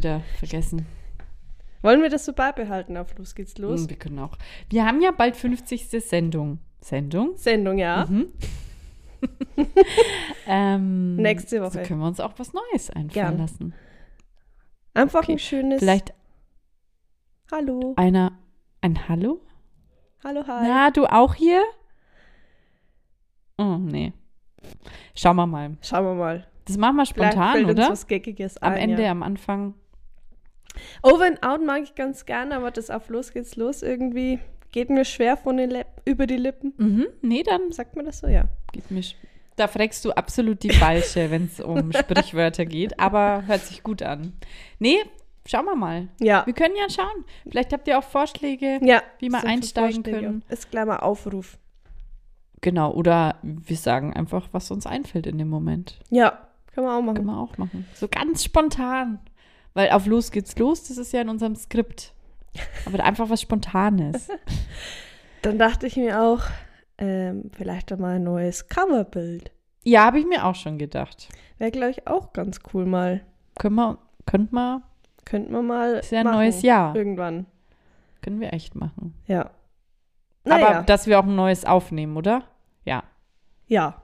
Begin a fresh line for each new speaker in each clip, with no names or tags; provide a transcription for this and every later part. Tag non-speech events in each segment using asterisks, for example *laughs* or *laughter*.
wieder vergessen.
Wollen wir das so beibehalten? Auf los geht's los.
Hm, Wir können auch. Wir haben ja bald 50. Sendung. Sendung?
Sendung, ja.
Mhm. *laughs* ähm,
Nächste Woche.
So können wir uns auch was Neues einfallen
Gern.
lassen.
Einfach
Okay.
ein schönes
Vielleicht
Hallo.
einer. Ein Hallo?
Hallo, hi.
Na, du auch hier? Oh, nee. Schauen wir mal.
Schauen wir mal.
Das machen wir
Vielleicht
spontan,
fällt
oder?
Uns was Geckiges
Am
ein,
Ende,
Ja.
am Anfang.
Over and out mag ich ganz gerne, aber das auf los geht's los irgendwie geht mir schwer von den Lip über die Lippen.
Mhm. Nee, dann
Sagt man das so? Ja.
geht mir. Da fragst du absolut die falsche, wenn es um *laughs* Sprichwörter geht, aber hört sich gut an. Nee, schauen wir mal.
Ja.
Wir können ja schauen. Vielleicht habt ihr auch Vorschläge,
Ja.
wie wir einsteigen können.
Ist gleich mal Aufruf.
Genau, oder wir sagen einfach, was uns einfällt in dem Moment.
Ja, können wir auch machen.
Können wir auch machen. So ganz spontan. Weil auf Los geht's los, das ist ja in unserem Skript. Aber einfach was Spontanes. *laughs*
Dann dachte ich mir auch, ähm, vielleicht einmal ein neues Coverbild.
Ja, habe ich mir auch schon gedacht.
Wäre, glaube ich, auch ganz cool mal.
Können wir, könnten wir,
Könnten wir mal.
ist ja ein
machen.
neues Jahr.
Irgendwann.
Können wir echt machen.
Ja.
Aber
Naja,
dass wir auch ein neues aufnehmen, oder? Ja.
ja.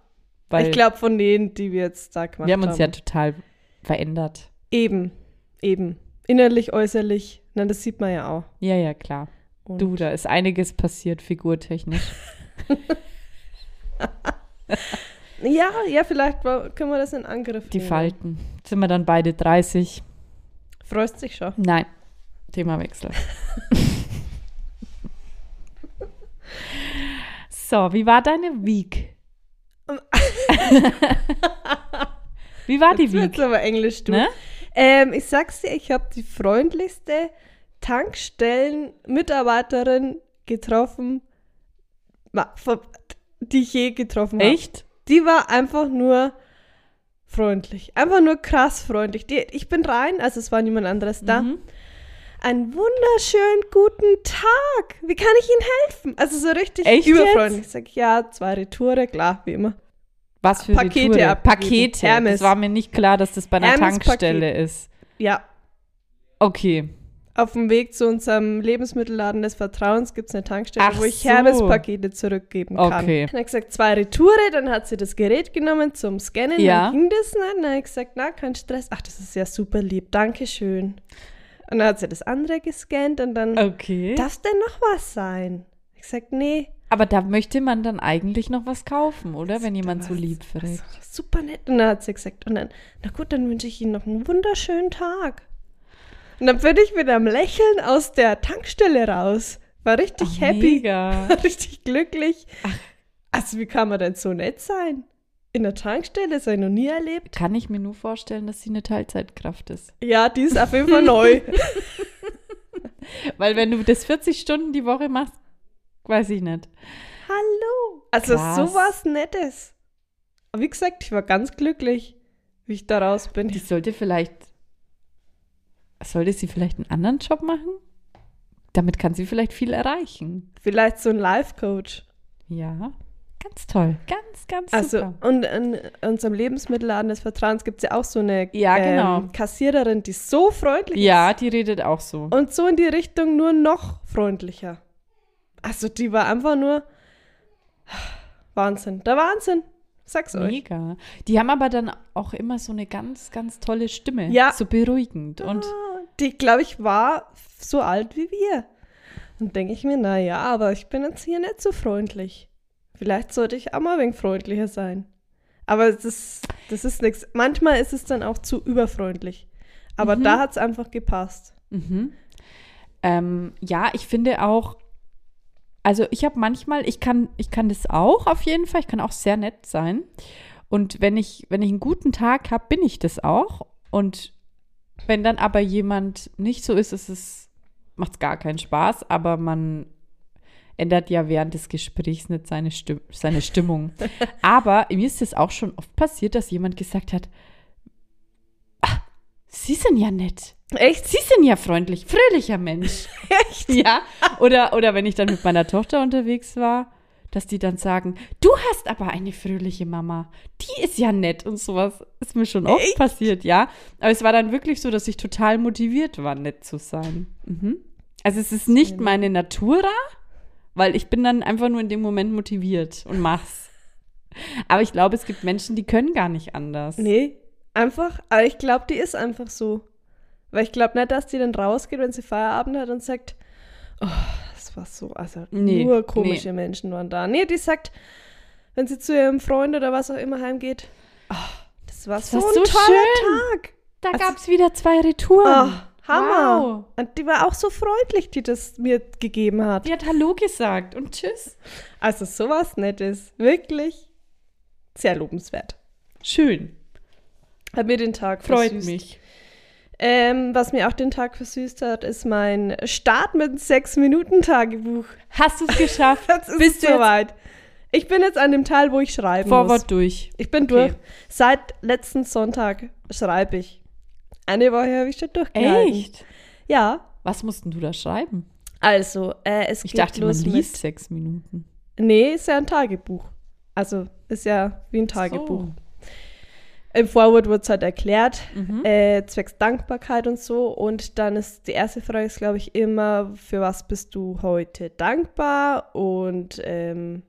Weil
ich glaube, von denen, die wir jetzt da gemacht
wir haben
haben.
uns ja total verändert.
Eben. Eben. Innerlich, äußerlich. Na, das sieht man ja auch.
Ja, ja, klar.
Und
Du, da ist einiges passiert, figurtechnisch. *laughs* *laughs*
Ja, ja, vielleicht können wir das in Angriff
Die
nehmen.
Falten. Sind wir dann beide 30?
Freust dich schon.
Nein. Themawechsel. *laughs* so, wie war deine Week? wie war die
Jetzt
Week?
aber Englisch, du.
Ne?
Ähm, ich sag's dir, ich habe die freundlichste Tankstellen-Mitarbeiterin getroffen, die ich je getroffen habe.
Echt?
Die war einfach nur freundlich. Einfach nur krass freundlich. Die, ich bin rein, also es war niemand anderes da.
Mhm.
Einen wunderschönen guten Tag. Wie kann ich Ihnen helfen? Also so richtig
Echt
überfreundlich. Ich sag, ja, zwei Retoure, klar, wie immer.
Was für
Pakete abgegeben.
Pakete.
Hermes.
Das war mir nicht klar, dass das bei einer
Hermes
Tankstelle ist.
Ja,
Okay.
auf dem Weg zu unserem Lebensmittelladen des Vertrauens gibt es eine Tankstelle,
Ach
wo ich
so.
Hermes-Pakete zurückgeben kann.
Okay.
Dann hat gesagt, zwei Retoure, dann hat sie das Gerät genommen zum Scannen,
Ja.
dann ging das nicht. Dann habe ich gesagt, na, kein Stress. Ach, das ist ja super lieb, Dankeschön. Und dann hat sie das andere gescannt und dann,
Okay.
darf denn noch was sein? Ich gesagt, nee.
Aber da möchte man dann eigentlich noch was kaufen, oder? Wenn jemand so lieb fragt.
Super nett. Und dann hat sie gesagt, und dann, na gut, dann wünsche ich Ihnen noch einen wunderschönen Tag. Und dann bin ich mit einem Lächeln aus der Tankstelle raus. War richtig
Ach,
happy.
Mega. *laughs*
War richtig glücklich. Also, wie kann man denn so nett sein? In der Tankstelle, das habe ich noch nie erlebt.
Kann ich mir nur vorstellen, dass sie eine Teilzeitkraft ist.
Ja, die ist auf jeden Fall neu. *laughs*
Weil wenn du das 40 Stunden die Woche machst, weiß ich nicht.
Hallo. Also,
Krass.
so was Nettes. Aber wie gesagt, ich war ganz glücklich, wie ich da raus bin.
Die sollte vielleicht, sollte sie vielleicht einen anderen Job machen? Damit kann sie vielleicht viel erreichen.
Vielleicht so ein Life-Coach.
Ja, ganz toll. Ganz, ganz
Also,
super.
und in unserem Lebensmittelladen des Vertrauens gibt es ja auch so eine
Ja, genau.
ähm, Kassiererin, die so freundlich
Ja, die redet auch so.
ist. Und so in die Richtung nur noch freundlicher. Also, die war einfach nur Wahnsinn. Der Wahnsinn. Sag's euch.
Mega. Die haben aber dann auch immer so eine ganz, ganz tolle Stimme.
Ja.
So beruhigend. Und
Ah, Die, glaube ich, war so alt wie wir. Und denke ich mir, na ja, aber ich bin jetzt hier nicht so freundlich. Vielleicht sollte ich auch mal ein wenig freundlicher sein. Aber das ist, das ist nichts. Manchmal ist es dann auch zu überfreundlich. Aber
Mhm.
da hat es einfach gepasst.
Mhm. Ähm, ja, ich finde auch, also ich habe manchmal, ich kann, ich kann das auch auf jeden Fall, ich kann auch sehr nett sein. Und wenn ich, wenn ich einen guten Tag habe, bin ich das auch. Und wenn dann aber jemand nicht so ist, ist es, macht es gar keinen Spaß, aber man ändert ja während des Gesprächs nicht seine, Stimm seine Stimmung. *laughs* aber mir ist es auch schon oft passiert, dass jemand gesagt hat, "Ah, Sie sind ja nett.
Echt?
Sie sind ja freundlich, fröhlicher Mensch. *laughs*
Echt?
Ja. Oder, oder wenn ich dann mit meiner Tochter unterwegs war, dass die dann sagen, du hast aber eine fröhliche Mama. Die ist ja nett und sowas. Ist mir schon oft
Echt?
passiert, ja. Aber es war dann wirklich so, dass ich total motiviert war, nett zu sein. Mhm. Also es ist nicht meine Natura, weil ich bin dann einfach nur in dem Moment motiviert und mach's. Aber ich glaube, es gibt Menschen, die können gar nicht anders.
Nee, einfach, aber ich glaube, die ist einfach so. Weil ich glaube nicht, dass die dann rausgeht, wenn sie Feierabend hat und sagt, oh, das war so, also
Nee,
nur komische Menschen waren da. Nee, die sagt, wenn sie zu ihrem Freund oder was auch immer heimgeht, oh, das war so
war
ein
so
toller
schön.
Tag.
Da
Also-
gab's wieder zwei Retouren.
Oh, Hammer.
Wow.
Und die war auch so freundlich, die das mir gegeben hat.
Die hat Hallo gesagt und Tschüss.
Also sowas Nettes. Wirklich sehr lobenswert.
Schön.
Hat mir den Tag
Freut
versüßt.
mich.
Ähm, was mir auch den Tag versüßt hat, ist mein Start mit einem 6-Minuten-Tagebuch.
Hast du es geschafft? *laughs*
Das ist
Bist du jetzt
soweit. Ich bin jetzt an dem Teil, wo ich schreiben muss.
Forward durch.
Ich bin
Okay.
durch. Seit letzten Sonntag schreibe ich. Eine Woche habe ich schon durchgehalten.
Echt?
Ja.
Was mussten du da schreiben?
Also, äh, es
Ich
geht
dachte, man
los
liest
mit...
sechs Minuten.
Nee, ist ja ein Tagebuch. Also, ist ja wie ein Tagebuch.
So.
Im Forward wird es halt erklärt,
Mhm.
äh, zwecks Dankbarkeit und so. Und dann ist die erste Frage, ist, glaube ich, immer, für was bist du heute dankbar und ähm,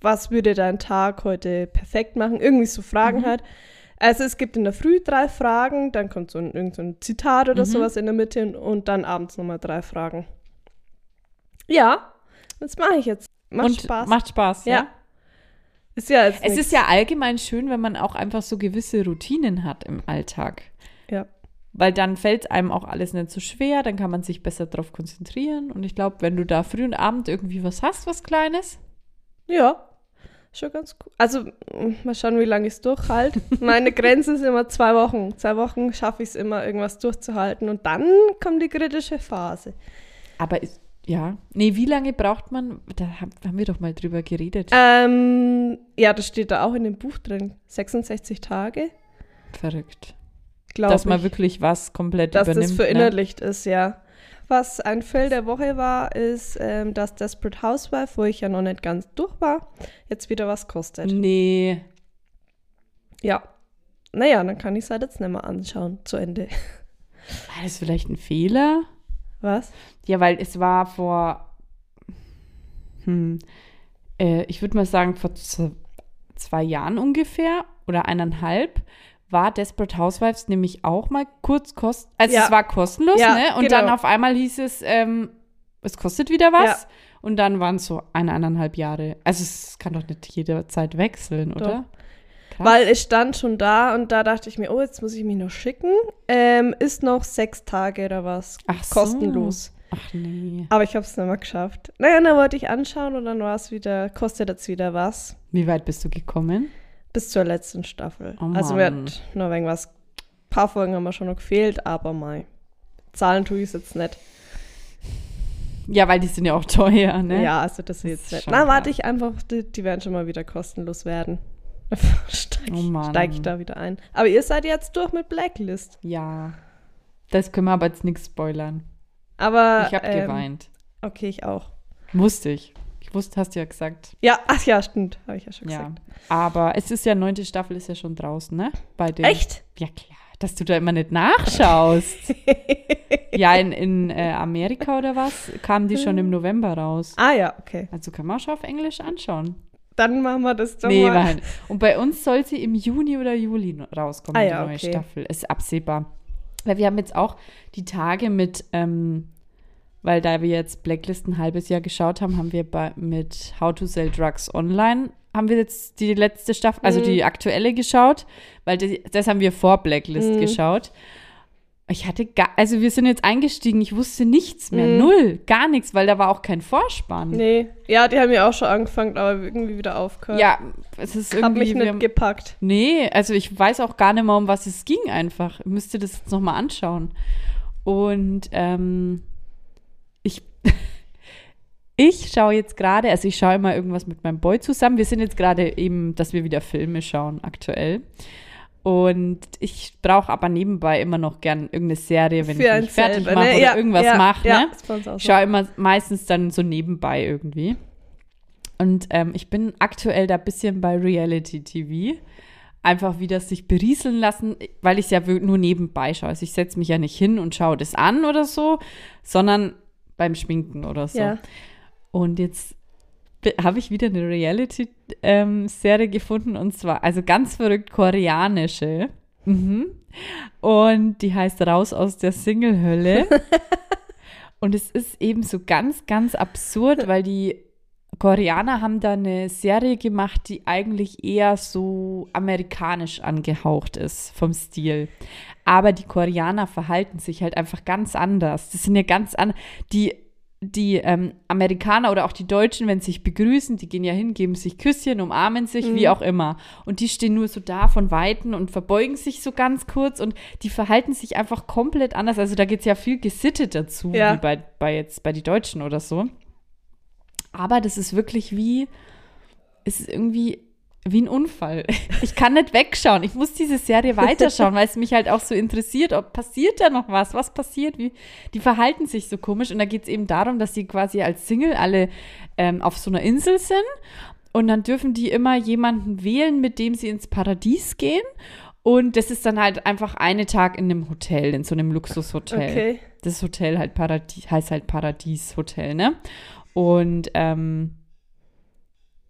was würde dein Tag heute perfekt machen? Irgendwie so Fragen
Mhm.
halt. Also es gibt in der Früh drei Fragen, dann kommt so ein, irgend so ein Zitat oder
Mhm.
sowas in der Mitte und, und dann abends nochmal drei Fragen. Ja, das mache ich jetzt. Macht
und
Spaß.
Macht Spaß, ja.
ja. Ist ja
Es
nix.
ist ja allgemein schön, wenn man auch einfach so gewisse Routinen hat im Alltag.
Ja.
Weil dann fällt einem auch alles nicht so schwer, dann kann man sich besser darauf konzentrieren. Und ich glaube, wenn du da früh und Abend irgendwie was hast, was Kleines,
Ja, schon ganz cool. Also, mm, mal schauen, wie lange ich es durchhalte. Meine *laughs* Grenze ist immer zwei Wochen. Zwei Wochen schaffe ich es immer, irgendwas durchzuhalten. Und dann kommt die kritische Phase.
aber ist, ja. Nee, wie lange braucht man? Da haben, wir doch mal drüber geredet.
Ähm, ja, das steht da auch in dem Buch drin. 66 Tage,
Verrückt.
glaube ich.
Dass man wirklich was komplett
dass
übernimmt.
das
ne?
verinnerlicht ist, ja. Was ein Fail der Woche war, ist, ähm, dass Desperate Housewife, wo ich ja noch nicht ganz durch war, jetzt wieder was kostet.
ne? Nee.
Ja. Naja, dann kann ich es halt jetzt nicht mehr anschauen, zu Ende.
War das vielleicht ein Fehler?
Was?
Ja, weil es war vor, hm, äh, ich würde mal sagen, vor zwei Jahren ungefähr oder eineinhalb war Desperate Housewives nämlich auch mal kurz kost, also
Ja.
es war kostenlos,
Ja,
ne? Und
genau.
dann auf einmal hieß es, ähm, es kostet wieder was.
Ja.
Und dann waren es so eineinhalb Jahre. Also es kann doch nicht jederzeit wechseln, oder? Krass.
Weil es stand schon da und da dachte ich mir, oh, jetzt muss ich mich noch schicken. Ähm, ist noch sechs Tage oder was.
Ach so.
kostenlos.
Ach nee.
Aber ich habe es nicht mehr geschafft. Naja, dann wollte ich anschauen und dann war es wieder, kostet jetzt wieder was.
Wie weit bist du gekommen?
Bis zur letzten Staffel.
Oh
also mir
Mann.
hat noch irgendwas, ein paar Folgen haben mir schon noch gefehlt, aber mal. Zahlen tue ich es jetzt nicht.
Ja, weil die sind ja auch teuer, ne?
Ja, also das ist jetzt nicht. Na, warte ich einfach, die, die werden schon mal wieder kostenlos werden. Steig,
Oh Mann.
steig ich da wieder ein. Aber ihr seid jetzt durch mit Blacklist.
Ja. Das können wir aber jetzt nichts spoilern.
Aber.
Ich habe
ähm,
geweint.
Okay, ich auch.
Wusste ich. Ich wusste, hast du ja gesagt.
Ja, ach ja, stimmt. Habe ich ja schon
Ja.
gesagt.
Aber es ist ja, neunte Staffel ist ja schon draußen, ne? Bei den,
Echt?
Ja, klar. Dass du da immer nicht nachschaust. *laughs* ja, in, in äh, Amerika oder was, kamen die schon im November raus.
Ah ja, okay.
Also kann man auch schon auf Englisch anschauen.
Dann machen wir das doch
nee,
mal.
nein. Und bei uns soll sie im Juni oder Juli rauskommen,
Ah ja,
die neue
okay.
Staffel. Ist absehbar. Weil wir haben jetzt auch die Tage mit, ähm, weil da wir jetzt Blacklist ein halbes Jahr geschaut haben, haben wir bei, mit How to Sell Drugs Online, haben wir jetzt die letzte Staffel, also
Mhm.
die aktuelle geschaut, weil das, das haben wir vor Blacklist
Mhm.
geschaut. Ich hatte gar, also wir sind jetzt eingestiegen, ich wusste nichts mehr,
Mhm.
null, gar nichts, weil da war auch kein Vorspann.
Nee. Ja, die haben ja auch schon angefangen, aber irgendwie wieder aufgehört.
Ja, es ist
Hab
irgendwie.
mich
wir-
nicht gepackt.
Nee, also ich weiß auch gar nicht mehr, um was es ging einfach. Ich müsste das jetzt nochmal anschauen. Und ähm, ich, *laughs* ich schaue jetzt gerade, also ich schaue immer irgendwas mit meinem Boy zusammen. Wir sind jetzt gerade eben, dass wir wieder Filme schauen aktuell. Und ich brauche aber nebenbei immer noch gern irgendeine Serie, wenn
Für
ich mich fertig
selber,
mache
ne?
oder
Ja,
irgendwas
ja,
mache.
ja,
ne?
auch
Ich
so.
schaue immer meistens dann so nebenbei irgendwie. Und ähm, ich bin aktuell da ein bisschen bei Reality TV. Einfach wieder sich berieseln lassen, weil ich es ja nur nebenbei schaue. Also ich setze mich ja nicht hin und schaue das an oder so, sondern beim Schminken oder so. Und jetzt habe ich wieder eine Reality-Serie gefunden und zwar, also ganz verrückt koreanische. Mhm. Und die heißt Raus aus der Single-Hölle. *laughs* und es ist eben so ganz, ganz absurd, weil die Koreaner haben da eine Serie gemacht, die eigentlich eher so amerikanisch angehaucht ist vom Stil. Aber die Koreaner verhalten sich halt einfach ganz anders. Das sind ja ganz an die die ähm, Amerikaner oder auch die Deutschen, wenn sie sich begrüßen, die gehen ja hin, geben sich Küsschen, umarmen sich, wie auch immer. Und die stehen nur so da von Weitem und verbeugen sich so ganz kurz und die verhalten sich einfach komplett anders. Also da geht es ja viel gesittet dazu,
Ja.
wie bei, bei jetzt bei die Deutschen oder so. Aber das ist wirklich wie, es ist irgendwie wie ein Unfall. *laughs* Ich kann nicht wegschauen. Ich muss diese Serie weiterschauen, weil es mich halt auch so interessiert, ob passiert da noch was, was passiert, wie die verhalten sich so komisch. Und da geht es eben darum, dass sie quasi als Single alle ähm, auf so einer Insel sind und dann dürfen die immer jemanden wählen, mit dem sie ins Paradies gehen. Und das ist dann halt einfach eine Tag in einem Hotel, in so einem Luxushotel.
Okay.
Das Hotel halt Paradies, heißt halt Paradies-Hotel, ne? Und ähm,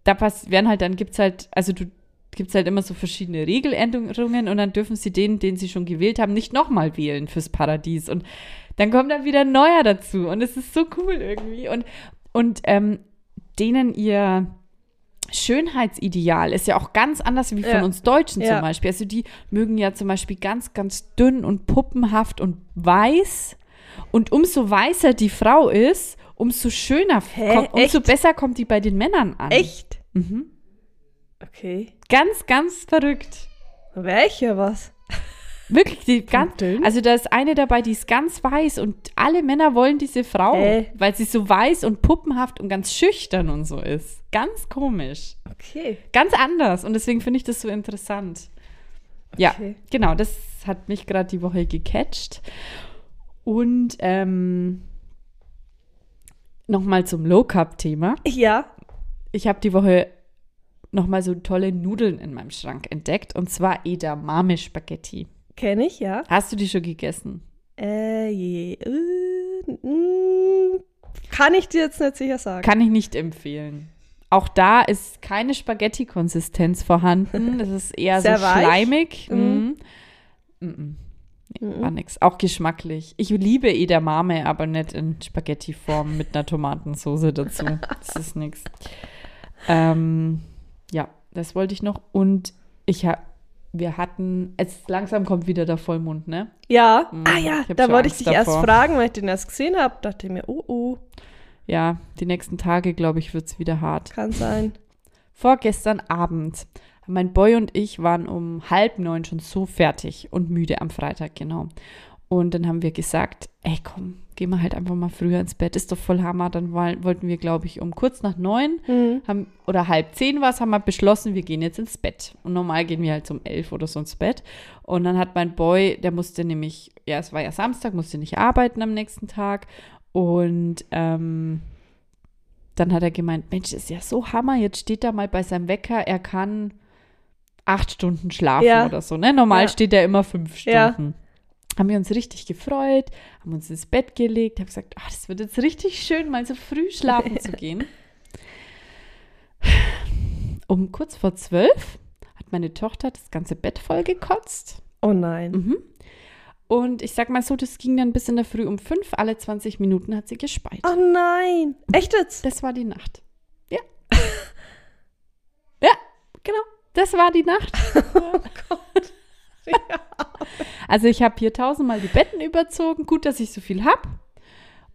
da pass werden halt, dann gibt's halt, also du gibt's halt immer so verschiedene Regeländerungen und dann dürfen sie den, den sie schon gewählt haben, nicht nochmal wählen fürs Paradies. Und dann kommt dann wieder ein neuer dazu. Und es ist so cool irgendwie. Und, und ähm, denen ihr Schönheitsideal ist ja auch ganz anders wie von
Ja.
uns Deutschen
Ja.
zum Beispiel. Also die mögen ja zum Beispiel ganz, ganz dünn und puppenhaft und weiß. Und umso weißer die Frau ist, umso schöner,
Hä?
kommt, umso
Echt?
besser kommt die bei den Männern an.
Echt?
Mhm.
Okay.
Ganz, ganz verrückt.
Welche was?
Wirklich, die ganz, also da ist eine dabei, die ist ganz weiß und alle Männer wollen diese Frau,
Hä?
weil sie so weiß und puppenhaft und ganz schüchtern und so ist. Ganz komisch.
Okay.
Ganz anders und deswegen finde ich das so interessant. Ja,
Okay.
genau, das hat mich gerade die Woche gecatcht. Und ähm, nochmal zum Low-Carb-Thema.
Ja.
Ich habe die Woche nochmal so tolle Nudeln in meinem Schrank entdeckt und zwar Edamame Spaghetti.
Kenne ich, ja.
Hast du die schon gegessen?
Äh, je, äh, mm, kann ich dir jetzt nicht sicher sagen.
Kann ich nicht empfehlen. Auch da ist keine Spaghetti-Konsistenz vorhanden. Es ist eher
Sehr
so
weich.
schleimig.
Mhm.
Mhm. Mhm. Nee,
Mhm.
war nix. Auch geschmacklich. Ich liebe Edamame, aber nicht in Spaghetti-Form mit einer Tomatensauce dazu. Das ist nix. Ähm, ja, das wollte ich noch. Und ich habe, wir hatten, jetzt langsam kommt wieder der Vollmond, ne?
Ja.
Mhm,
ah ja,
ich
da wollte ich
Angst
dich erst
davor.
fragen, weil ich den erst gesehen habe. Dachte mir, oh, oh,
Ja, die nächsten Tage, glaube ich, wird es wieder hart.
kann sein.
Vorgestern Abend. Mein Boy und ich waren um halb neun schon so fertig und müde am Freitag, genau. Und dann haben wir gesagt, ey komm, gehen wir halt einfach mal früher ins Bett, ist doch voll Hammer. Dann woll- wollten wir, glaube ich, um kurz nach neun
Mhm.
haben, oder halb zehn war es, haben wir beschlossen, wir gehen jetzt ins Bett. Und normal gehen wir halt um elf oder so ins Bett. Und dann hat mein Boy, der musste nämlich, ja, es war ja Samstag, musste nicht arbeiten am nächsten Tag. Und ähm, dann hat er gemeint, Mensch, ist ja so Hammer, jetzt steht er mal bei seinem Wecker, er kann acht Stunden schlafen
Ja.
oder so. Ne? Normal
Ja.
steht er immer fünf
Ja.
Stunden. Haben wir uns richtig gefreut, haben uns ins Bett gelegt, haben gesagt, ah, das wird jetzt richtig schön, mal so früh schlafen zu *laughs* gehen. Um kurz vor zwölf hat meine Tochter das ganze Bett voll gekotzt.
Oh nein.
Mhm. Und ich sag mal so, das ging dann bis in der Früh um fünf, alle 20 Minuten hat sie gespeit.
Oh nein. Echt jetzt?
Das war die Nacht. Ja. *laughs* ja, genau. Das war die Nacht. *laughs* *laughs* Also ich habe hier tausendmal die Betten überzogen. Gut, dass ich so viel hab.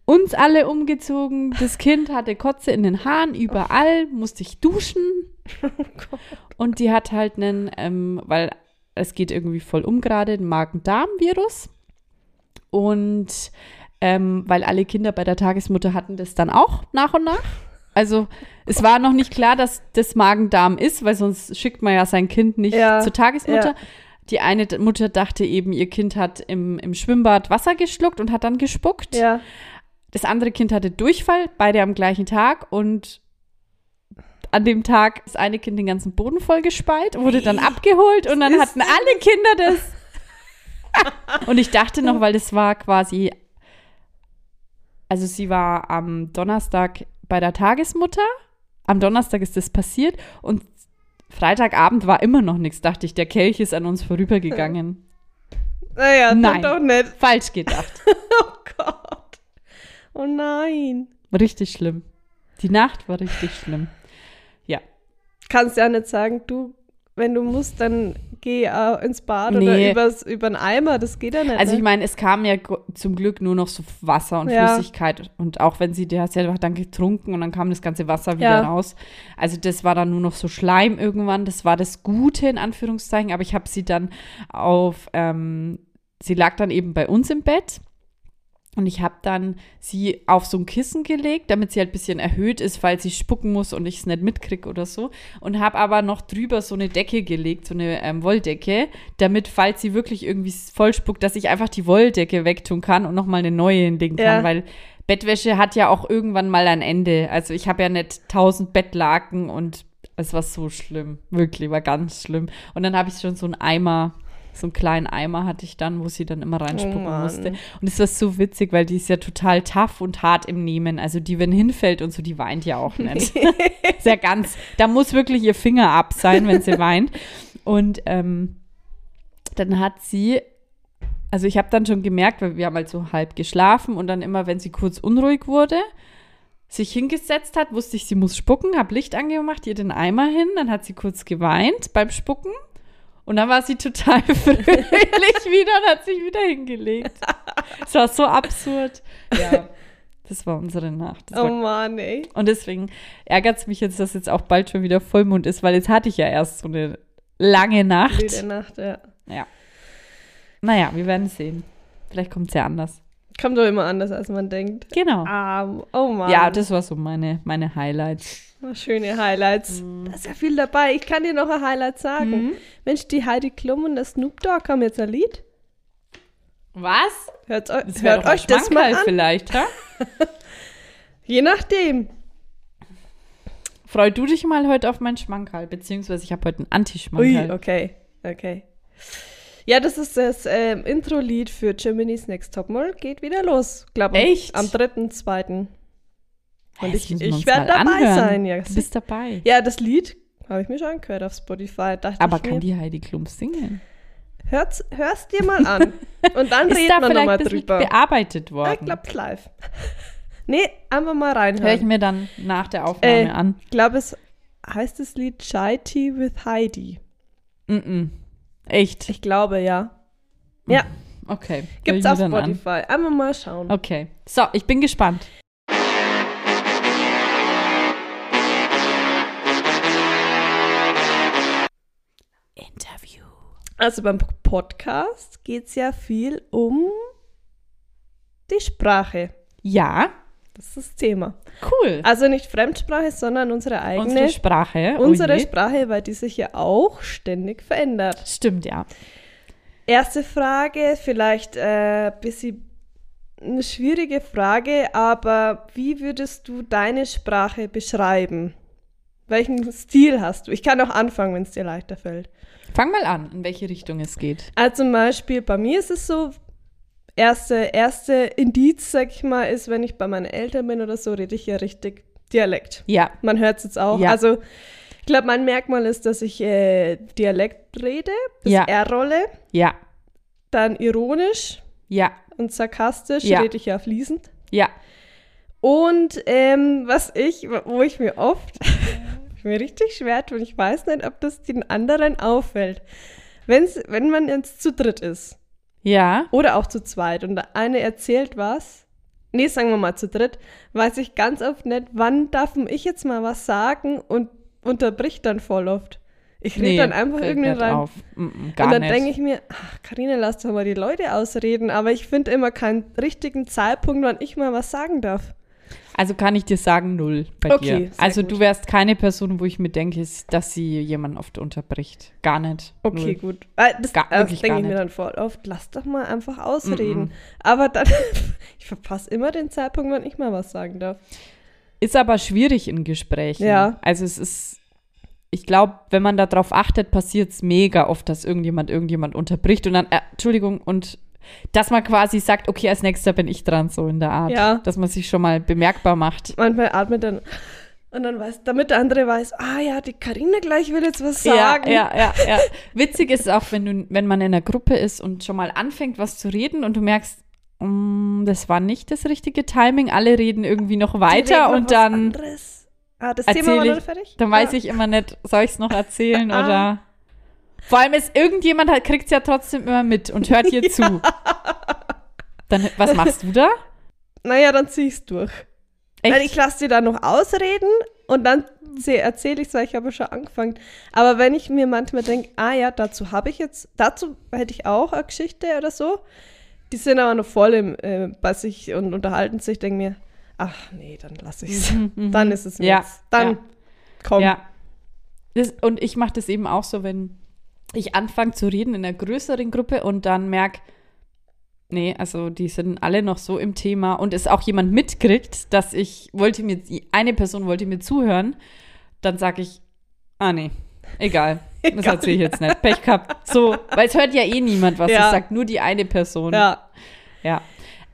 Uns alle umgezogen. Das Kind hatte Kotze in den Haaren überall. Musste ich duschen. *laughs* Und die hat halt einen, ähm, weil es geht irgendwie voll um gerade, einen Magen-Darm-Virus. Und ähm, weil alle Kinder bei der Tagesmutter hatten das dann auch nach und nach. Also es war noch nicht klar, dass das Magen-Darm ist, weil sonst schickt man ja sein Kind nicht
Ja,
zur Tagesmutter.
ja.
Die eine Mutter dachte eben, ihr Kind hat im, im Schwimmbad Wasser geschluckt und hat dann gespuckt.
Ja.
Das andere Kind hatte Durchfall, beide am gleichen Tag und an dem Tag das eine Kind den ganzen Boden voll gespeit, wurde dann abgeholt und dann hatten alle Kinder das. *laughs* und ich dachte noch, weil das war quasi, also sie war am Donnerstag bei der Tagesmutter, am Donnerstag ist das passiert und Freitagabend war immer noch nichts, dachte ich, der Kelch ist an uns vorübergegangen. *laughs*
Naja,
Nein.
doch nicht.
Falsch gedacht. *laughs*
Oh Gott. Oh nein.
Richtig schlimm. Die Nacht war richtig schlimm. Ja.
Kannst ja nicht sagen, du, wenn du musst, dann geh äh, ins Bad oder
Nee.
übers, über einen Eimer. Das geht ja nicht.
Also ich
ne?
meine, es kam ja zum Glück nur noch so Wasser und
Ja.
Flüssigkeit. Und auch wenn sie, die hat sie dann getrunken und dann kam das ganze Wasser wieder
Ja.
raus. Also das war dann nur noch so Schleim irgendwann. Das war das Gute in Anführungszeichen. Aber ich habe sie dann auf, ähm, sie lag dann eben bei uns im Bett. Und ich habe dann sie auf so ein Kissen gelegt, damit sie halt ein bisschen erhöht ist, falls sie spucken muss und ich es nicht mitkriege oder so. Und habe aber noch drüber so eine Decke gelegt, so eine ähm, Wolldecke, damit, falls sie wirklich irgendwie voll spuckt, dass ich einfach die Wolldecke wegtun kann und nochmal eine neue hinlegen kann.
Ja.
Weil Bettwäsche hat ja auch irgendwann mal ein Ende. Also ich habe ja nicht tausend Bettlaken und es war so schlimm. Wirklich, war ganz schlimm. Und dann habe ich schon so einen Eimer, so einen kleinen Eimer hatte ich dann, wo sie dann immer reinspucken
Oh
musste. Und es war so witzig, weil die ist ja total tough und hart im Nehmen. Also die, wenn hinfällt und so, die weint ja auch nicht. *laughs* ist ja ganz, da muss wirklich ihr Finger ab sein, wenn sie weint. Und ähm, dann hat sie, also ich habe dann schon gemerkt, weil wir haben halt so halb geschlafen und dann immer, wenn sie kurz unruhig wurde, sich hingesetzt hat, wusste ich, sie muss spucken, habe Licht angemacht, ihr den Eimer hin, dann hat sie kurz geweint beim Spucken und dann war sie total *laughs* fröhlich wieder und hat sich wieder hingelegt. Es war so absurd. Ja, das war unsere Nacht. Das
oh Mann, ey.
und deswegen ärgert es mich jetzt, dass jetzt auch bald schon wieder Vollmond ist, weil jetzt hatte ich ja erst so eine lange Nacht.
Wilde Nacht, ja.
Ja. Naja, wir werden sehen. Vielleicht kommt es ja anders.
Kommt doch immer anders, als man denkt.
Genau.
Arm. Oh Mann.
Ja, das war so meine, meine Highlights.
Oh, Schöne Highlights. Da ist ja viel dabei. Ich kann dir noch ein Highlight sagen.
Mhm.
Mensch, die Heidi Klum und der Snoop Dogg haben jetzt ein Lied.
Was?
Hört,
Das
hört euch das mal an.
vielleicht, ha? *laughs*
Je nachdem.
Freu du dich mal heute auf meinen Schmankerl, beziehungsweise ich habe heute einen Anti-Schmankerl.
okay. Okay. Ja, das ist das ähm, Intro-Lied für Germany's Next Topmodel. Geht wieder los. Glaub, am-
Echt?
Am 3.2. Und ich, ich werde dabei
anhören.
sein. Ja,
Du bist dabei.
ja, das Lied habe ich mir schon angehört auf Spotify. Dachte
Aber
ich
kann
mir,
die Heidi Klum singen?
hör's, hör's dir mal an. *laughs* Und dann
Ist
reden
da
wir nochmal drüber.
bearbeitet
Ah,
worden?
ich glaube, live. *laughs* nee, einfach mal reinhören.
Höre ich mir dann nach der Aufnahme
Äh,
an.
Ich glaube, es heißt das Lied Shy Tea with Heidi.
Mm -mm. Echt?
Ich glaube, ja. Ja,
Okay.
Gibt's auf
dann an.
Spotify. Einfach mal schauen.
Okay. So, ich bin gespannt. Interview.
Also beim Podcast geht es ja viel um die Sprache.
Ja,
Das ist das Thema.
cool.
Also nicht Fremdsprache, sondern unsere eigene.
Unsere Sprache. oh
unsere
je.
Sprache, weil die sich ja auch ständig verändert.
Stimmt, ja.
Erste Frage, vielleicht ein äh, bisschen eine schwierige Frage, aber wie würdest du deine Sprache beschreiben? Welchen Stil hast du? Ich kann auch anfangen, wenn es dir leichter fällt.
Fang mal an, in welche Richtung es geht.
Also zum Beispiel bei mir ist es so, erste, erste Indiz, sag ich mal, ist, wenn ich bei meinen Eltern bin oder so, rede ich ja richtig Dialekt.
Ja,
Man hört es jetzt auch.
Ja.
Also ich glaube, mein Merkmal ist, dass ich äh, Dialekt rede, das
Ja.
R-Rolle,
ja,
dann ironisch
ja,
und sarkastisch
Ja.
rede ich ja fließend.
ja.
Und ähm, was ich, wo ich mir oft *laughs* ich mir richtig schwer tue, und ich weiß nicht, ob das den anderen auffällt. Wenn's, wenn man jetzt zu dritt ist
Ja,
oder auch zu zweit und der eine erzählt was, nee, sagen wir mal zu dritt, weiß ich ganz oft nicht, wann darf ich jetzt mal was sagen und unterbricht dann voll oft. Ich rede dann einfach irgendwie rein.
auf. Mm, mm, gar
und dann denke ich mir, ach, Karina, lass doch mal die Leute ausreden, aber ich finde immer keinen richtigen Zeitpunkt, wann ich mal was sagen darf.
Also kann ich dir sagen, null bei
Okay,
dir. Also
gut.
du wärst keine Person, wo ich mir denke, dass sie jemanden oft unterbricht. Gar nicht.
Okay,
Null.
gut. Weil Das,
Gar-
das
wirklich
denke ich mir
nicht.
dann voll oft. Lass doch mal einfach ausreden.
Mm-mm.
Aber dann, *laughs* ich verpasse immer den Zeitpunkt, wann ich mal was sagen darf.
Ist aber schwierig in Gesprächen.
Ja.
Also es ist, ich glaube, wenn man darauf achtet, passiert es mega oft, dass irgendjemand irgendjemand unterbricht und dann, äh, Entschuldigung, und dass man quasi sagt, okay, als nächster bin ich dran, so in der Art.
Ja.
Dass man sich schon mal bemerkbar macht.
Manchmal atmet dann und dann weiß, damit der andere weiß, ah ja, die Karina gleich will jetzt was sagen.
Ja, ja, ja, ja. Witzig ist auch, wenn du, wenn man in einer Gruppe ist und schon mal anfängt, was zu reden und du merkst, mm, das war nicht das richtige Timing, alle reden irgendwie noch weiter und dann,
anderes. Ah, das Thema war noch fertig?
dann weiß ich immer nicht, soll ich es noch erzählen *laughs*
Ah.
oder. Vor allem ist irgendjemand kriegt es ja trotzdem immer mit und hört dir *laughs* zu. Dann, was machst du da?
Naja, dann zieh ich's durch.
Echt?
Weil ich lasse dir dann noch ausreden und dann erzähle ich es, weil ich habe schon angefangen. Aber wenn ich mir manchmal denke, ah ja, dazu habe ich jetzt, dazu hätte ich auch eine Geschichte oder so, die sind aber noch voll im, äh, bei sich und unterhalten sich, denke mir, ach nee, dann lasse ich es.
Mhm, mhm.
Dann ist es mir
Ja.
Dann
ja.
komm.
Ja. Das, und ich mache das eben auch so, wenn ich anfange zu reden in einer größeren Gruppe und dann merke, nee, also die sind alle noch so im Thema und es auch jemand mitkriegt, dass ich wollte mir, eine Person wollte mir zuhören, dann sage ich, ah nee, egal. *laughs* Das erzähle ich jetzt nicht. Pech gehabt. So, weil es hört ja eh niemand, was
Ja.
ich sage, nur die eine Person.
Ja.
Ja.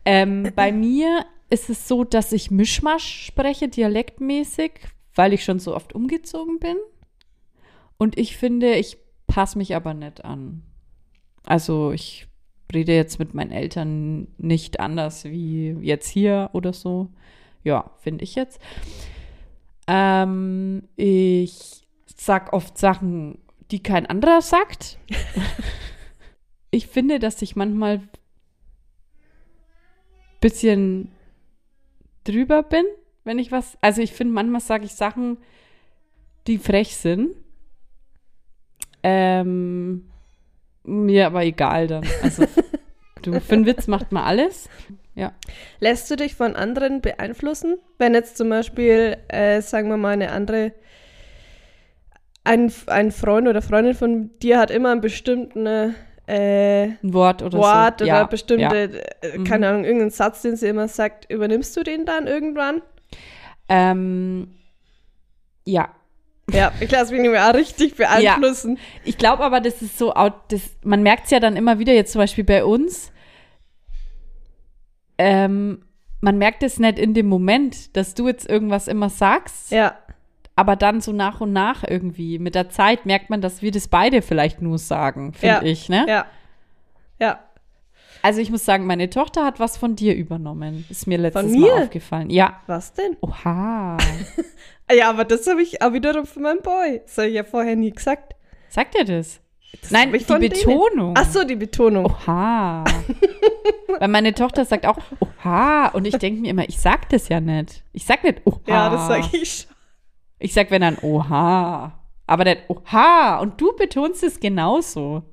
Ähm, bei mir ist es so, dass ich Mischmasch spreche, dialektmäßig, weil ich schon so oft umgezogen bin. Und ich finde, ich passe mich aber nicht an. Also ich rede jetzt mit meinen Eltern nicht anders wie jetzt hier oder so. Ja, finde ich jetzt. Ähm, ich sag oft Sachen, die kein anderer sagt. *laughs* ich finde, dass ich manchmal bisschen drüber bin, wenn ich was. Also ich finde, manchmal sage ich Sachen, die frech sind. Ähm, mir aber egal dann. Also *laughs* du, für einen Witz macht man alles. Ja.
Lässt du dich von anderen beeinflussen? Wenn jetzt zum Beispiel, äh, sagen wir mal, eine andere, ein, ein Freund oder Freundin von dir hat immer einen bestimmten äh,
Ein Wort oder
Wort
so.
oder
ja,
bestimmte,
Ja.
äh,
Mhm.
keine Ahnung, irgendeinen Satz, den sie immer sagt, übernimmst du den dann irgendwann?
Ähm, ja.
Ja, ich lasse mich nicht mehr richtig beeinflussen.
Ich glaube aber, das ist so, out- das, man merkt es ja dann immer wieder, jetzt zum Beispiel bei uns, ähm, man merkt es nicht in dem Moment, dass du jetzt irgendwas immer sagst,
Ja,
aber dann so nach und nach irgendwie, mit der Zeit merkt man, dass wir das beide vielleicht nur sagen, finde
Ja.
ich, ne?
ja, ja.
Also ich muss sagen, meine Tochter hat was von dir übernommen. Ist mir letztes
Von
Mal
mir?
aufgefallen. Ja.
Was denn?
Oha. *laughs*
Ja, aber das habe ich auch wiederum von meinem Boy. Das habe ich ja vorher nie gesagt.
Sagt er das?
Das
Nein, die
von denen.
Betonung.
Ach so, die Betonung.
Oha. *laughs* Weil meine Tochter sagt auch Oha. Und ich denke mir immer, ich sag das ja nicht. Ich sag nicht Oha.
Ja, das sage ich schon.
Ich sag, wenn dann Oha. Aber dann Oha. Und du betonst es genauso.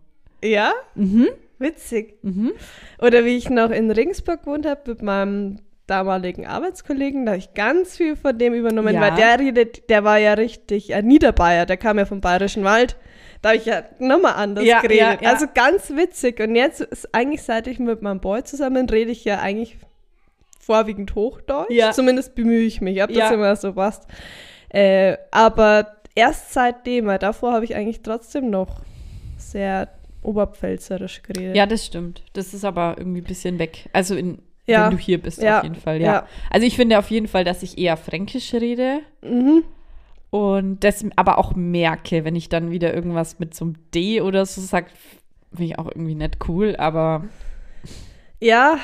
Ja?
Mhm.
Witzig.
Mhm.
Oder wie ich noch in Ringsburg gewohnt habe mit meinem damaligen Arbeitskollegen, da habe ich ganz viel von dem übernommen,
Ja.
weil der redet, der war ja richtig ein Niederbayer, der kam ja vom Bayerischen Wald. Da habe ich ja nochmal anders
Ja,
geredet.
ja.
Also ganz witzig. Und jetzt ist eigentlich, seit ich mit meinem Boy zusammen rede, ich ja eigentlich vorwiegend Hochdeutsch. Zumindest bemühe ich mich, ob das immer so passt. Äh, aber erst seitdem, weil davor habe ich eigentlich trotzdem noch sehr oberpfälzerisch geredet.
Ja, das stimmt. Das ist aber irgendwie ein bisschen weg. Also in,
Ja.
wenn du hier bist,
Ja.
auf jeden Fall, ja.
Ja.
Also ich finde auf jeden Fall, dass ich eher Fränkisch rede.
Mhm.
Und das aber auch merke, wenn ich dann wieder irgendwas mit so einem D oder so sage, finde ich auch irgendwie nicht cool, aber
Ja,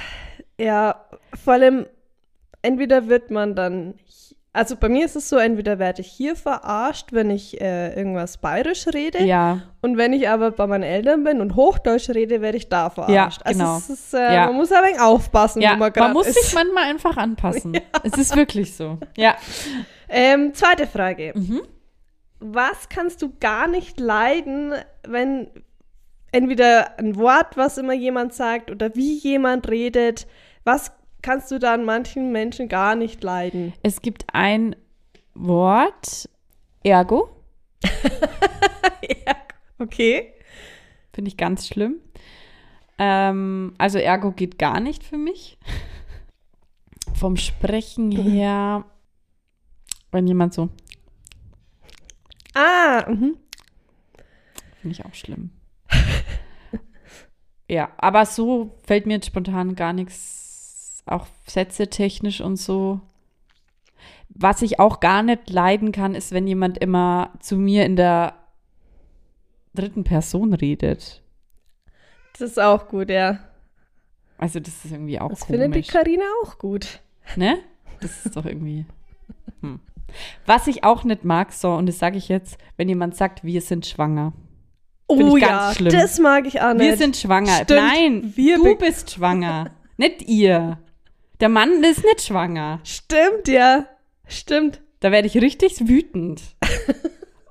ja, vor allem, entweder wird man dann, also bei mir ist es so, entweder werde ich hier verarscht, wenn ich äh, irgendwas bayerisch rede,
ja,
und wenn ich aber bei meinen Eltern bin und Hochdeutsch rede, werde ich da verarscht.
genau.
Also es ist, äh,
Ja.
man muss ein wenig aufpassen,
ja
wo man
man, muss sich manchmal einfach anpassen. *laughs* Es ist wirklich so. Ja.
Ähm, zweite Frage.
Mhm.
Was kannst du gar nicht leiden, wenn entweder ein Wort, was immer jemand sagt, oder wie jemand redet, was kannst du da an manchen Menschen gar nicht leiden?
Es gibt ein Wort, Ergo, *laughs*
ja, okay.
finde ich ganz schlimm. Ähm, also Ergo geht gar nicht für mich. Vom Sprechen her, wenn jemand so,
Ah, mhm.
finde ich auch schlimm. *laughs* ja, aber so fällt mir jetzt spontan gar nichts, auch Sätze technisch und so. Was ich auch gar nicht leiden kann, ist, wenn jemand immer zu mir in der dritten Person redet.
das ist auch gut, ja.
Also das ist irgendwie auch
Das findet die. Karina auch gut.
Ne? Das ist doch irgendwie. Hm. Was ich auch nicht mag, so, und das sage ich jetzt, wenn jemand sagt, wir sind schwanger. Find
Oh
ich ganz
ja,
schlimm.
das mag ich auch nicht.
Wir sind schwanger.
Stimmt,
Nein,
wir
du bist schwanger. nicht ihr. Der Mann ist nicht schwanger.
Stimmt, ja. Stimmt.
Da werde ich richtig wütend. *laughs*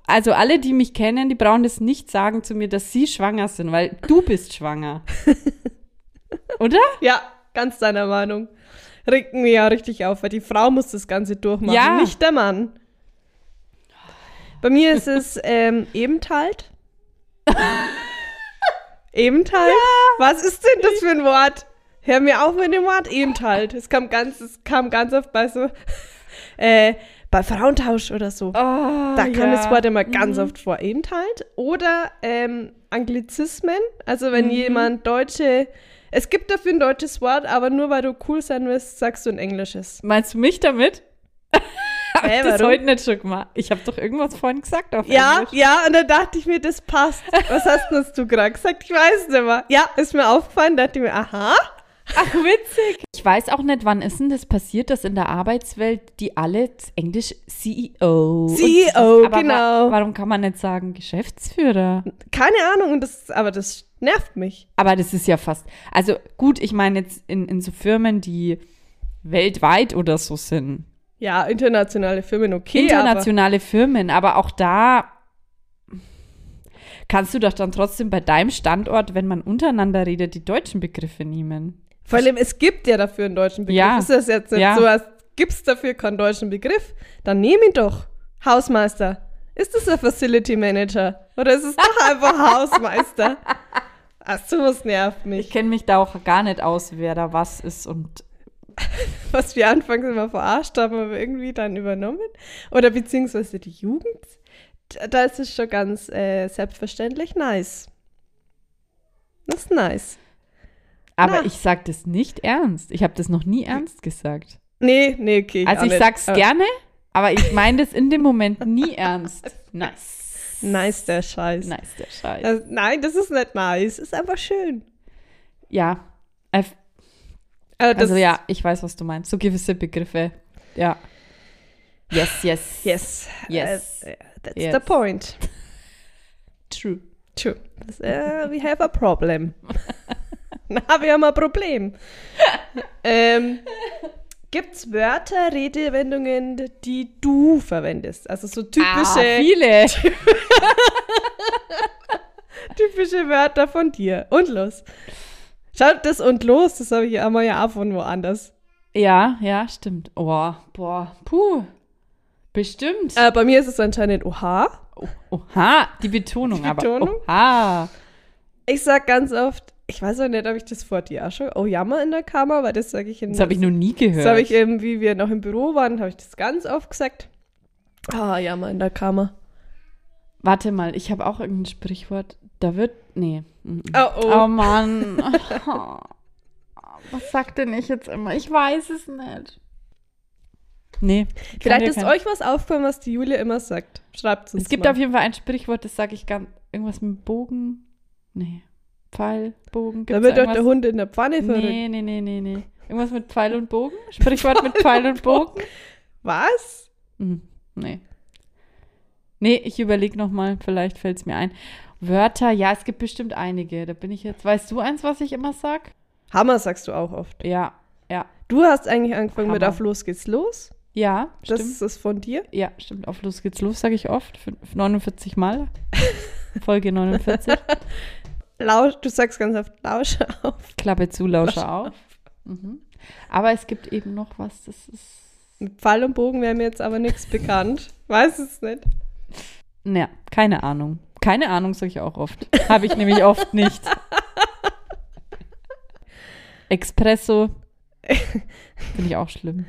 Also alle, die mich kennen, die brauchen das nicht sagen zu mir, dass sie schwanger sind, weil du bist schwanger. *laughs* Oder?
Ja, ganz deiner Meinung. Regt mir ja richtig auf, weil die Frau muss das Ganze durchmachen,
Ja.
nicht der Mann. Bei mir ist es ähm, Ebentalt. *laughs* Ebentalt? Was ist denn das für ein Wort? Hör mir auf mit dem Wort Ebentalt. Es kam ganz, es kam ganz oft bei so, *laughs* äh, bei Frauentausch oder so.
Oh,
Da kam das Wort immer ganz
Mhm.
oft vor, Ebentalt. Oder ähm, Anglizismen, also wenn
Mhm.
jemand deutsche, es gibt dafür ein deutsches Wort, aber nur weil du cool sein willst, sagst du ein englisches.
Meinst du mich damit? *laughs*
Hä,
ich das heute nicht schon gemacht? Ich habe doch irgendwas vorhin gesagt auf
Ja,
Englisch.
ja, und dann dachte ich mir, das passt. Was hast denn du gerade gesagt? Ich weiß nicht mehr. Ja, ist mir aufgefallen, dachte ich mir, aha.
Ach, witzig. Ich weiß auch nicht, wann ist denn das passiert, dass in der Arbeitswelt die alle Englisch CEO. und
CEO,
aber wa-
genau.
warum kann man nicht sagen Geschäftsführer?
Keine Ahnung, und das, aber das nervt mich.
Aber das ist ja fast. Also gut, ich meine jetzt in, in so Firmen, die weltweit oder so sind.
Ja, internationale Firmen, okay.
internationale Firmen, aber auch da kannst du doch dann trotzdem bei deinem Standort, wenn man untereinander redet, die deutschen Begriffe nehmen.
Vor allem, es gibt ja dafür einen deutschen Begriff.
Ja.
Ist das jetzt nicht
Ja.
so, gibt es dafür keinen deutschen Begriff? Dann nehm ihn doch. Hausmeister. Ist das ein Facility Manager? Oder ist es doch *laughs* einfach Hausmeister? Ach, sowas nervt
Ich
mich.
kenne mich da auch gar nicht aus, wer da was ist und *laughs*
Was wir anfangs immer verarscht haben, aber irgendwie dann übernommen. Oder beziehungsweise die Jugend. Da- Da ist es schon ganz äh, selbstverständlich nice. Das ist nice.
Aber
Na.
ich sage das nicht ernst. Ich habe das noch nie ernst gesagt.
Nee, nee, okay.
Also ich
nicht.
sag's
Aber
gerne, aber ich meine das in dem Moment nie ernst. *laughs* Nice.
Nice, der Scheiß.
Nice, der Scheiß.
Das, nein, das ist nicht nice. Ist einfach schön.
ja. Äh,
das,
Also ja, ich weiß, was du meinst. So gewisse Begriffe. Ja. Yes, yes.
Yes.
Yes.
Uh, that's
Yes.
the point. *laughs*
True.
True. Uh, we have a problem. *laughs* Na, wir haben ein Problem. ähm, Gibt es Wörter, Redewendungen, die du verwendest? Also so
Ah,
typische,
viele. *laughs*
typische Wörter von dir. Und los. Schaut, das und los, das habe ich einmal ja auch von woanders.
Ja, ja, stimmt. Oh, boah, puh. Bestimmt.
Äh, bei mir ist es anscheinend Oha.
Oh, oha, die Betonung,
Die
aber.
Betonung?
Oha.
Ich sag ganz oft, ich weiß auch nicht, ob ich das vor dir schon, oh Jammer in der Kammer, weil das sage ich in
Das habe ich noch nie gehört.
Das habe ich eben, wie wir noch im Büro waren, habe ich das ganz oft gesagt. Ah, Jammer in der Kammer.
Warte mal, ich habe auch irgendein Sprichwort. Da wird. Nee.
Oh, oh.
Oh *laughs* Mann. *laughs* Was sagt denn ich jetzt immer? Ich weiß es nicht. Nee.
Vielleicht ist
kein-
euch was aufgefallen, was die Julia immer sagt. Schreibt uns
Es gibt
mal.
auf jeden Fall ein Sprichwort, das sage ich ganz. Irgendwas mit Bogen. Nee. Pfeil, Bogen.
Da
Gibt's
wird doch der Hund in der Pfanne verrückt.
Nee, nee, nee, nee, nee. Irgendwas mit Pfeil und Bogen? Sprichwort mit Pfeil und Bogen?
Was?
Hm, nee. Nee, ich überlege nochmal, vielleicht fällt es mir ein. Wörter, ja, es gibt bestimmt einige. Da bin ich jetzt. Weißt du eins, was ich immer sag?
Hammer sagst du auch oft.
Ja, ja.
Du hast eigentlich angefangen mit
Hammer.
auf Los geht's los.
Ja,
Das
stimmt.
ist es von dir.
Ja, stimmt. Auf los geht's los, sage ich oft. Fün- 49 Mal. Folge 49. *laughs*
Lausch, du sagst ganz oft Lausche *laughs* auf.
Klappe zu, Lauscher auf. Mhm. Aber es gibt eben noch was, das ist.
Mit Pfeil und Bogen wäre mir jetzt aber nichts bekannt. Weiß es nicht.
Naja, keine Ahnung. Keine Ahnung, sage ich auch oft. Habe ich nämlich oft nicht. *laughs* Espresso. Finde ich auch schlimm.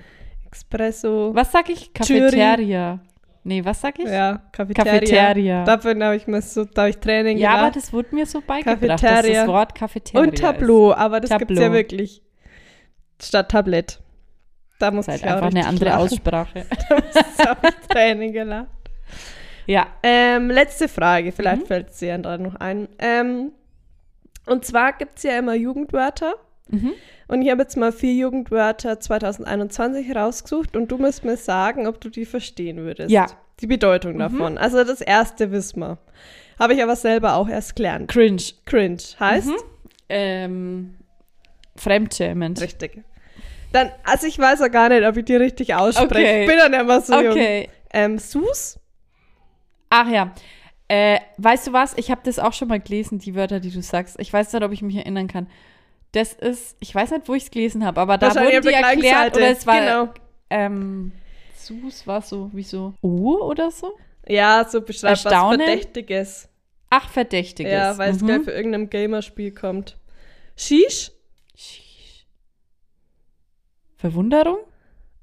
Espresso.
Was sag ich? Cafeteria. Nee, was sag ich?
Ja, Cafeteria.
Cafeteria.
Dafür habe ich mir so, da habe ich Training
Ja, aber
gemacht.
das wurde mir so beigebracht, dass
Cafeteria.
das Wort Cafeteria
Und Tableau, aber das gibt es ja
Tableau.
wirklich. Statt Tablett. Da muss
ist. Ist
ich
halt einfach eine andere
lachen.
Aussprache. *laughs*
Das habe ich *laughs* Training gelacht.
ja.
Ähm, letzte Frage, vielleicht
Mhm.
fällt es dir ja noch ein. Ähm, und zwar gibt es ja immer Jugendwörter.
Mhm.
Und ich habe jetzt mal vier Jugendwörter 2021 rausgesucht und du musst mir sagen, ob du die verstehen würdest.
Ja.
Die Bedeutung davon. Also das erste wissen wir. Habe ich aber selber auch erst gelernt.
Cringe.
Cringe heißt
Ähm, Fremdschämend.
richtig. Dann, also ich weiß ja gar nicht, ob ich die richtig ausspreche.
Okay.
Ich bin dann immer so jung.
Okay.
Ähm, Sus?
Ach ja. Äh, weißt du was? Ich habe das auch schon mal gelesen, die Wörter, die du sagst. Ich weiß nicht, ob ich mich erinnern kann. Das ist, ich weiß nicht, wo ich es gelesen habe, aber da wurden
auf
die erklärt oder es war
Genau.
ähm, Sus war so wie so oder so.
Ja, so beschreibt was
Erstaunen?
Verdächtiges.
Ach, Verdächtiges.
Ja, weil es
Mhm.
gleich für irgendeinem Gamerspiel kommt. Shish?
Sheesh. Verwunderung?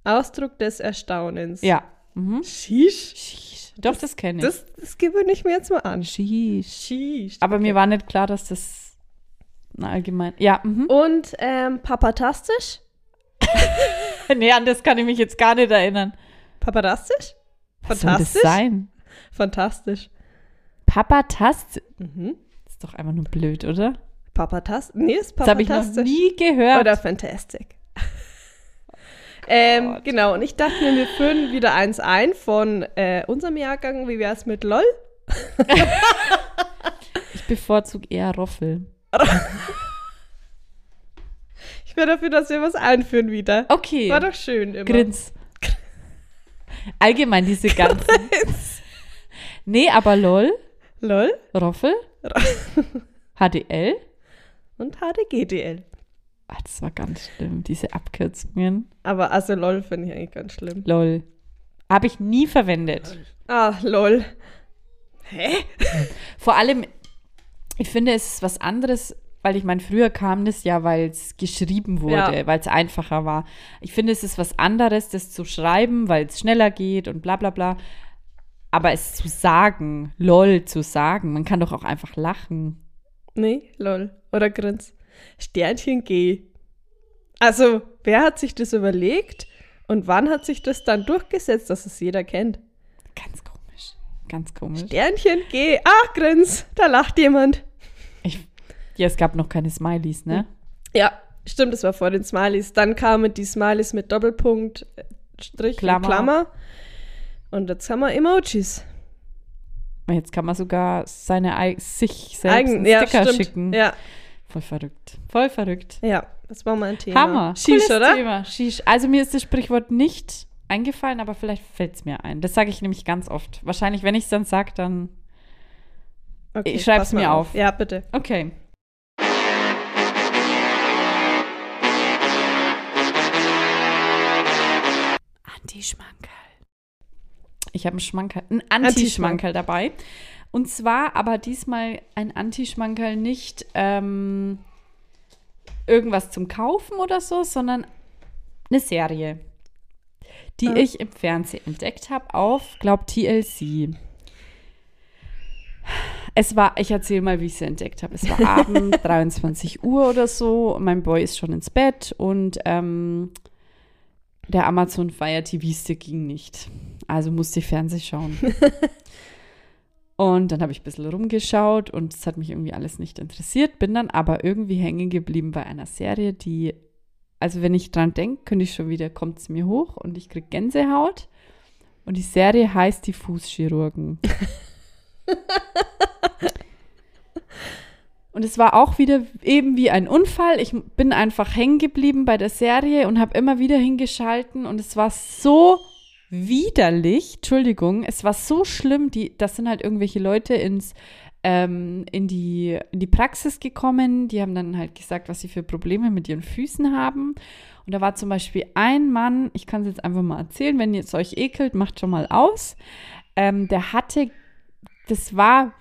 Ausdruck des Erstaunens.
Ja. Mhm.
Shish?
Sheesh. Doch, das kenne ich.
Das, das gewöhne ich mir jetzt mal an.
Sheesh.
Shish.
Aber mir war nicht klar, dass das allgemein. Ja, mhm.
Und ähm, papatastisch? *laughs*
Nee, an das kann ich mich jetzt gar nicht erinnern.
Papadastisch?
Was soll das
Fantastisch?
sein?
Fantastisch.
Papa Tast.
Mhm.
Ist doch einfach nur blöd, oder?
Papatastisch? Nee, ist
Das habe ich noch
papatastisch.
nie gehört.
Oder Fantastic. *laughs* ähm,
Gott.
genau, und ich dachte mir, wir führen wieder eins ein von äh, unserem Jahrgang. Wie wär's mit LOL? *laughs*
ich bevorzuge eher Roffel.
Ich wäre dafür, dass wir was einführen wieder.
Okay.
War doch schön immer.
Grins. Allgemein diese ganzen. nee, aber LOL,
LOL
Roffel, HDL.
und HDGDL.
Das war ganz schlimm, diese Abkürzungen.
Aber also LOL finde ich eigentlich ganz schlimm.
LOL. Habe ich nie verwendet.
Ah, LOL. Hä?
Vor allem, ich finde, es ist was anderes, weil ich meine, früher kam das ja, weil es geschrieben wurde,
Ja.
weil es einfacher war. Ich finde, es ist was anderes, das zu schreiben, weil es schneller geht und bla bla bla. Aber es zu sagen, lol zu sagen, man kann doch auch einfach lachen.
Nee, LOL. Oder Grins. Sternchen G. Also, wer hat sich das überlegt und wann hat sich das dann durchgesetzt, dass es jeder kennt?
Ganz komisch. Ganz komisch.
Sternchen G. Ach, Grins. Da lacht jemand.
Ja, es gab noch keine Smileys, ne?
Ja, stimmt, das war vor den Smileys. Dann kamen die Smileys mit Doppelpunkt, äh, Strich
Klammer.
und Klammer. Und jetzt haben wir Emojis.
Jetzt kann man sogar seine ei- sich selbst
Eigen,
einen
ja,
Sticker
stimmt.
schicken.
Ja,
Voll verrückt. Voll verrückt.
ja, das war mal ein Thema.
Hammer. Cooles
oder?
Thema. Sheesh. Also mir ist das Sprichwort nicht eingefallen, aber vielleicht fällt es mir ein. Das sage ich nämlich ganz oft. Wahrscheinlich, wenn ich es dann sage, dann.
Okay,
Ich schreib's
pass mal
mir auf.
Ja, bitte.
Okay. Anti-Schmankerl. Ich habe einen Schmankerl, einen Anti-Schmankerl dabei. Und zwar aber diesmal ein Anti-Schmankerl nicht ähm, irgendwas zum Kaufen oder so, sondern eine Serie, die
Ah.
ich im Fernsehen entdeckt habe auf, glaub, TLC. Es war, ich erzähle mal, wie ich sie entdeckt habe. Es war *laughs* Abend, 23 Uhr oder so. Mein Boy ist schon ins Bett und ähm, der Amazon Fire TV Stick ging nicht. Also musste ich Fernseh schauen. *laughs* und dann habe ich ein bisschen rumgeschaut und es hat mich irgendwie alles nicht interessiert. Bin dann aber irgendwie hängen geblieben bei einer Serie, die, also wenn ich dran denke, könnte ich schon wieder, kommt es mir hoch und ich kriege Gänsehaut. Und die Serie heißt Die Fußchirurgen. *laughs* Und es war auch wieder eben wie ein Unfall. Ich bin einfach hängen geblieben bei der Serie und habe immer wieder hingeschalten und es war so widerlich. Entschuldigung, es war so schlimm. Die, das sind halt irgendwelche Leute ins ähm, in, die, in die Praxis gekommen. Die haben dann halt gesagt, was sie für Probleme mit ihren Füßen haben. Und da war zum Beispiel ein Mann, ich kann es jetzt einfach mal erzählen, wenn ihr es euch ekelt, macht schon mal aus. Ähm, der hatte, das war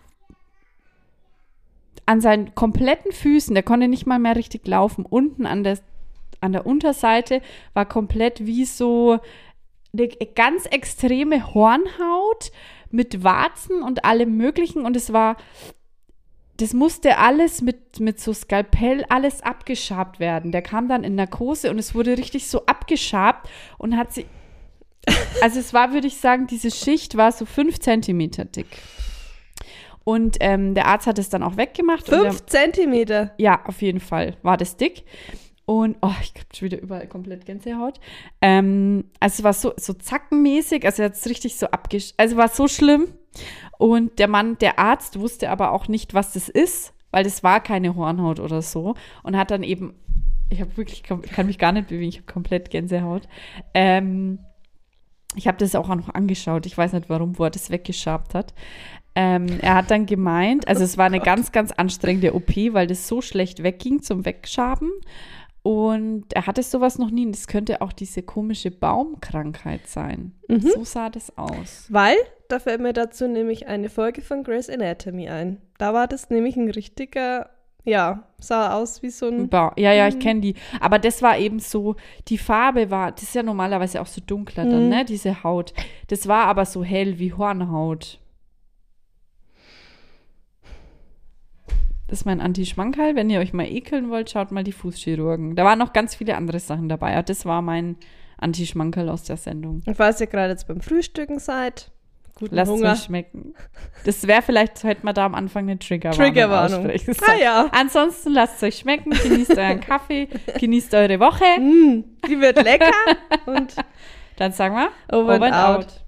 an seinen kompletten Füßen, der konnte nicht mal mehr richtig laufen, unten an der, an der Unterseite war komplett wie so eine ganz extreme Hornhaut mit Warzen und allem Möglichen. Und es war, das musste alles mit, mit so Skalpell alles abgeschabt werden. Der kam dann in Narkose und es wurde richtig so abgeschabt und hat sie. Also es war, würde ich sagen, diese Schicht war so fünf Zentimeter dick. Und ähm, der Arzt hat es dann auch weggemacht. und der-
Fünf Zentimeter.
ja, auf jeden Fall war das dick. Und, oh, ich habe schon wieder überall komplett Gänsehaut. Ähm, also es war so, so zackenmäßig, also er hat es richtig so abgesch... Also war so schlimm. Und der Mann, der Arzt, wusste aber auch nicht, was das ist, weil das war keine Hornhaut oder so. Und hat dann eben, ich habe wirklich, kann mich gar nicht bewegen, ich habe komplett Gänsehaut. Ähm, ich habe das auch noch angeschaut, ich weiß nicht warum, wo er das weggeschabt hat. Ähm, er hat dann gemeint, also es war eine *laughs* ganz, ganz anstrengende OP, weil das so schlecht wegging zum Wegschaben. Und er hatte sowas noch nie und das könnte auch diese komische Baumkrankheit sein. So sah das aus.
Weil, da fällt mir dazu nämlich eine Folge von Grey's Anatomy ein. Da war das nämlich ein richtiger, ja, sah aus wie so ein.
Ba ja, ja, ich kenne die. Aber das war eben so, die Farbe war, das ist ja normalerweise auch so dunkler dann, ne, diese Haut. Das war aber so hell wie Hornhaut. Das ist mein Anti-Schmankerl. Wenn ihr euch mal ekeln wollt, schaut mal die Fußchirurgen. Da waren noch ganz viele andere Sachen dabei. Ja, das war mein Anti-Schmankerl aus der Sendung.
Und falls ihr gerade jetzt beim Frühstücken seid, guten
Lasst es
Hunger.
euch schmecken. Das wäre vielleicht, hätte man da am Anfang eine Triggerwarnung
Triggerwarnung. Ah ja.
Ansonsten lasst es euch schmecken, genießt euren Kaffee, *laughs* genießt eure Woche.
Mm, die wird lecker und
Dann sagen wir
over, and out.